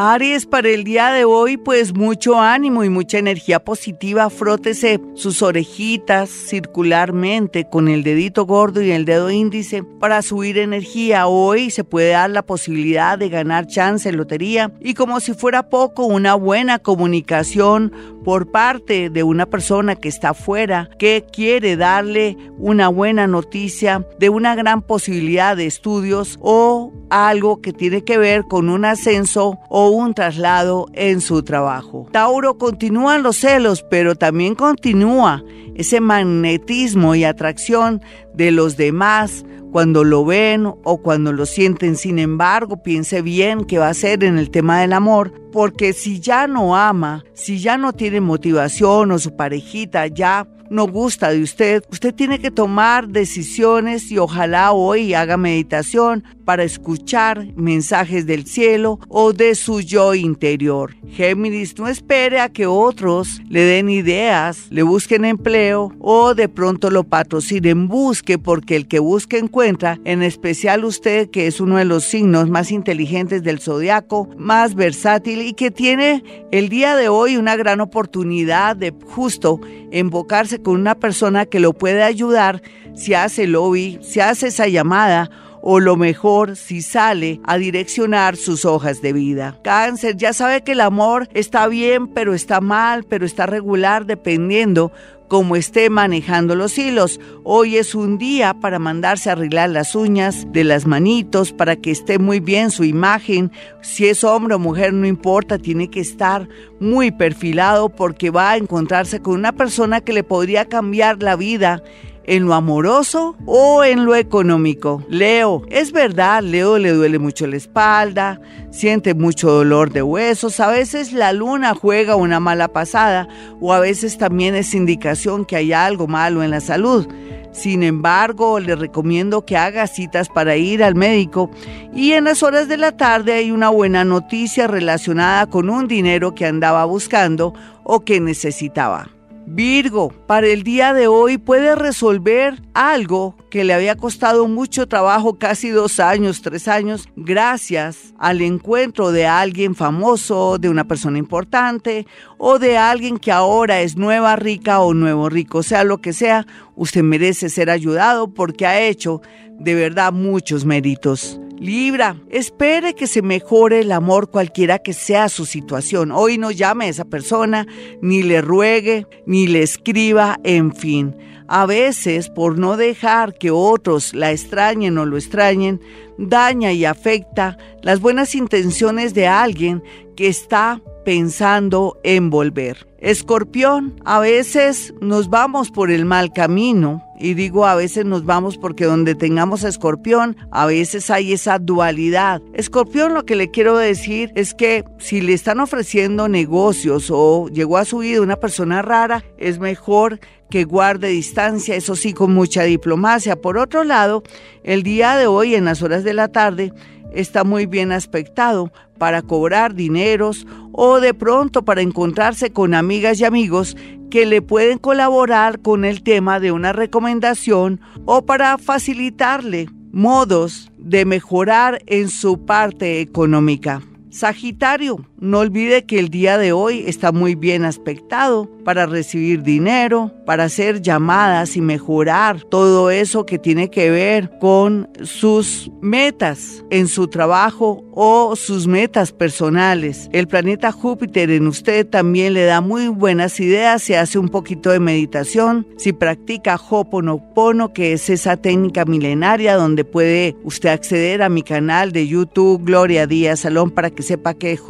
Aries, para el día de hoy, pues mucho ánimo y mucha energía positiva. Frótese sus orejitas circularmente con el dedito gordo y el dedo índice para subir energía. Hoy se puede dar la posibilidad de ganar chance en lotería y como si fuera poco, una buena comunicación por parte de una persona que está afuera, que quiere darle una buena noticia de una gran posibilidad de estudios o algo que tiene que ver con un ascenso o un traslado en su trabajo. Tauro continúan los celos, pero también continúa ese magnetismo y atracción de los demás cuando lo ven o cuando lo sienten. Sin embargo, piense bien qué va a hacer en el tema del amor, porque si ya no ama, si ya no tiene motivación o su parejita ya no gusta de usted, usted tiene que tomar decisiones y ojalá hoy haga meditación para escuchar mensajes del cielo o de su yo interior. Géminis, no espere a que otros le den ideas, le busquen empleo o de pronto lo patrocinen. Busque porque el que busca encuentra, en especial usted que es uno de los signos más inteligentes del zodiaco, más versátil y que tiene el día de hoy una gran oportunidad de justo invocarse con una persona que lo puede ayudar si hace lobby, si hace esa llamada o lo mejor si sale a direccionar sus hojas de vida. Cáncer ya sabe que el amor está bien, pero está mal, pero está regular dependiendo como esté manejando los hilos. Hoy es un día para mandarse a arreglar las uñas de las manitos para que esté muy bien su imagen. Si es hombre o mujer, no importa, tiene que estar muy perfilado porque va a encontrarse con una persona que le podría cambiar la vida en lo amoroso o en lo económico. Leo, es verdad, Leo le duele mucho la espalda, siente mucho dolor de huesos, a veces la luna juega una mala pasada o a veces también es indicación que hay algo malo en la salud. Sin embargo, le recomiendo que haga citas para ir al médico y en las horas de la tarde hay una buena noticia relacionada con un dinero que andaba buscando o que necesitaba. Virgo, para el día de hoy puede resolver algo que le había costado mucho trabajo, casi dos años, tres años, gracias al encuentro de alguien famoso, de una persona importante o de alguien que ahora es nueva rica o nuevo rico, sea lo que sea, usted merece ser ayudado porque ha hecho de verdad muchos méritos. Libra, espere que se mejore el amor cualquiera que sea su situación. Hoy no llame a esa persona, ni le ruegue, ni le escriba, en fin. A veces, por no dejar que otros la extrañen o lo extrañen, daña y afecta las buenas intenciones de alguien que está pensando en volver. Escorpión, a veces nos vamos por el mal camino y digo a veces nos vamos porque donde tengamos a escorpión, a veces hay esa dualidad. Escorpión lo que le quiero decir es que si le están ofreciendo negocios o llegó a su vida una persona rara, es mejor que guarde distancia, eso sí, con mucha diplomacia. Por otro lado, el día de hoy, en las horas de la tarde, está muy bien aspectado para cobrar dineros o de pronto para encontrarse con amigas y amigos que le pueden colaborar con el tema de una recomendación o para facilitarle modos de mejorar en su parte económica. Sagitario, no olvide que el día de hoy está muy bien aspectado para recibir dinero, para hacer llamadas y mejorar todo eso que tiene que ver con sus metas en su trabajo o sus metas personales. El planeta Júpiter en usted también le da muy buenas ideas si hace un poquito de meditación, si practica Hoponopono, que es esa técnica milenaria donde puede usted acceder a mi canal de YouTube Gloria Díaz Salón para que sepa qué es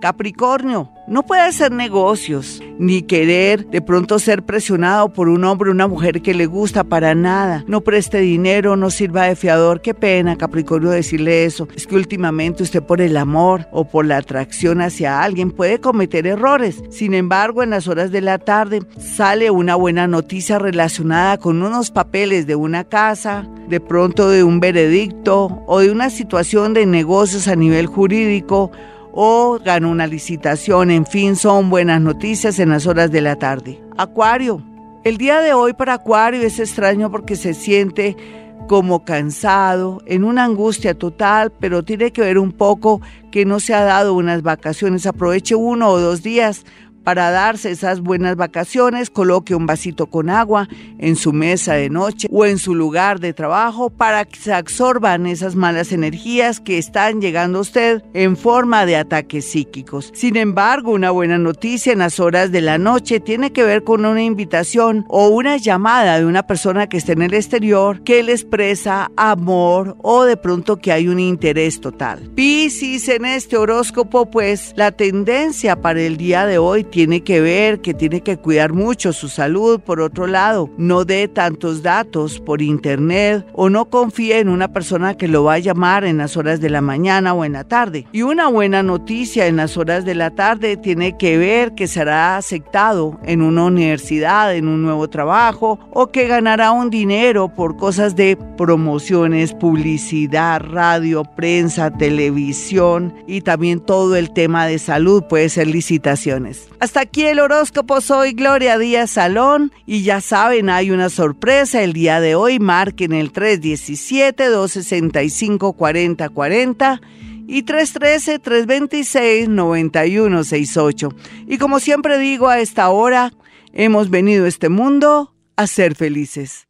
Capricornio, no puede hacer negocios, ni querer de pronto ser presionado por un hombre o una mujer que le gusta para nada. No preste dinero, no sirva de fiador. Qué pena, Capricornio, decirle eso. Es que últimamente usted por el amor o por la atracción hacia alguien puede cometer errores. Sin embargo, en las horas de la tarde sale una buena noticia relacionada con unos papeles de una casa, de pronto de un veredicto o de una situación de negocios a nivel jurídico o ganó una licitación, en fin, son buenas noticias en las horas de la tarde. Acuario, el día de hoy para Acuario es extraño porque se siente como cansado, en una angustia total, pero tiene que ver un poco que no se ha dado unas vacaciones. Aproveche uno o dos días para darse esas buenas vacaciones, coloque un vasito con agua en su mesa de noche o en su lugar de trabajo para que se absorban esas malas energías que están llegando a usted en forma de ataques psíquicos. Sin embargo, una buena noticia en las horas de la noche tiene que ver con una invitación o una llamada de una persona que esté en el exterior que le expresa amor o de pronto que hay un interés total. Piscis en este horóscopo, pues la tendencia para el día de hoy tiene que ver, que tiene que cuidar mucho su salud. Por otro lado, no dé tantos datos por internet o no confíe en una persona que lo va a llamar en las horas de la mañana o en la tarde. Y una buena noticia en las horas de la tarde tiene que ver que será aceptado en una universidad, en un nuevo trabajo o que ganará un dinero por cosas de promociones, publicidad, radio, prensa, televisión y también todo el tema de salud, puede ser licitaciones. Hasta aquí el horóscopo, soy Gloria Díaz Salón y ya saben, hay una sorpresa el día de hoy, marquen el 317-265-4040 y 313-326-9168. Y como siempre digo a esta hora, hemos venido a este mundo a ser felices.